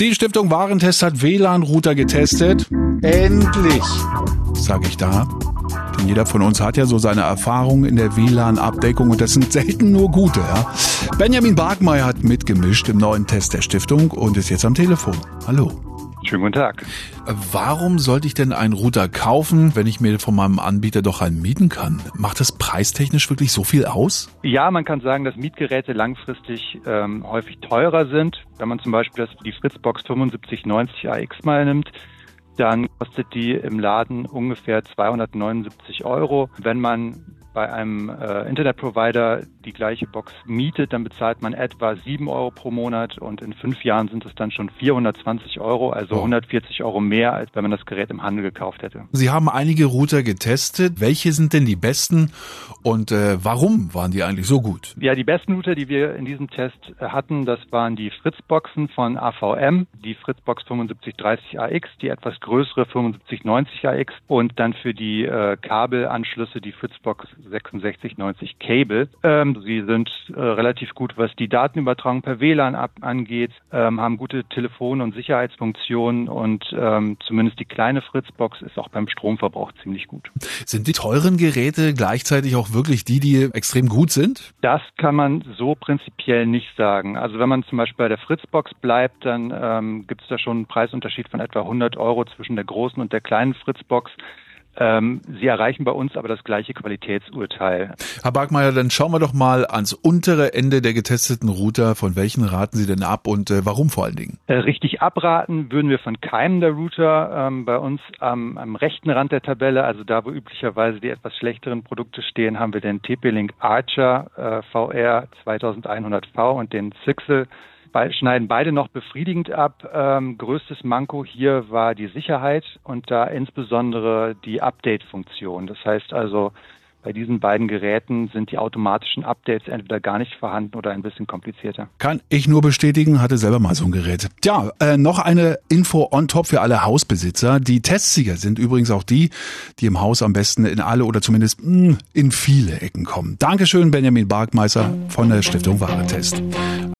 Die Stiftung Warentest hat WLAN-Router getestet. Endlich, sage ich da. Denn jeder von uns hat ja so seine Erfahrungen in der WLAN-Abdeckung und das sind selten nur gute. Ja? Benjamin Barkmeier hat mitgemischt im neuen Test der Stiftung und ist jetzt am Telefon. Hallo. Schönen guten Tag. Warum sollte ich denn einen Router kaufen, wenn ich mir von meinem Anbieter doch einen mieten kann? Macht das preistechnisch wirklich so viel aus? Ja, man kann sagen, dass Mietgeräte langfristig ähm, häufig teurer sind. Wenn man zum Beispiel das, die Fritzbox 7590 AX mal nimmt, dann kostet die im Laden ungefähr 279 Euro. Wenn man bei einem äh, Internetprovider die gleiche Box mietet, dann bezahlt man etwa 7 Euro pro Monat und in fünf Jahren sind es dann schon 420 Euro, also oh. 140 Euro mehr, als wenn man das Gerät im Handel gekauft hätte. Sie haben einige Router getestet. Welche sind denn die besten und äh, warum waren die eigentlich so gut? Ja, die besten Router, die wir in diesem Test äh, hatten, das waren die Fritzboxen von AVM, die Fritzbox 7530 AX, die etwas größere 7590 AX und dann für die äh, Kabelanschlüsse die Fritzbox 6690 Cable. Ähm, Sie sind äh, relativ gut, was die Datenübertragung per WLAN ab, angeht, ähm, haben gute Telefon- und Sicherheitsfunktionen und ähm, zumindest die kleine Fritzbox ist auch beim Stromverbrauch ziemlich gut. Sind die teuren Geräte gleichzeitig auch wirklich die, die extrem gut sind? Das kann man so prinzipiell nicht sagen. Also wenn man zum Beispiel bei der Fritzbox bleibt, dann ähm, gibt es da schon einen Preisunterschied von etwa 100 Euro zwischen der großen und der kleinen Fritzbox. Ähm, sie erreichen bei uns aber das gleiche Qualitätsurteil. Herr Barkmeier, dann schauen wir doch mal ans untere Ende der getesteten Router. Von welchen raten Sie denn ab und äh, warum vor allen Dingen? Äh, richtig abraten würden wir von keinem der Router. Ähm, bei uns am, am, rechten Rand der Tabelle, also da, wo üblicherweise die etwas schlechteren Produkte stehen, haben wir den TP-Link Archer äh, VR 2100V und den Zixel Be schneiden beide noch befriedigend ab. Ähm, größtes Manko hier war die Sicherheit und da insbesondere die Update-Funktion. Das heißt also, bei diesen beiden Geräten sind die automatischen Updates entweder gar nicht vorhanden oder ein bisschen komplizierter. Kann ich nur bestätigen, hatte selber mal so ein Gerät. Ja, äh, noch eine Info on top für alle Hausbesitzer. Die Testsieger sind übrigens auch die, die im Haus am besten in alle oder zumindest mh, hm, in viele Ecken kommen. Dankeschön, Benjamin Barkmeister von der Stiftung Warentest.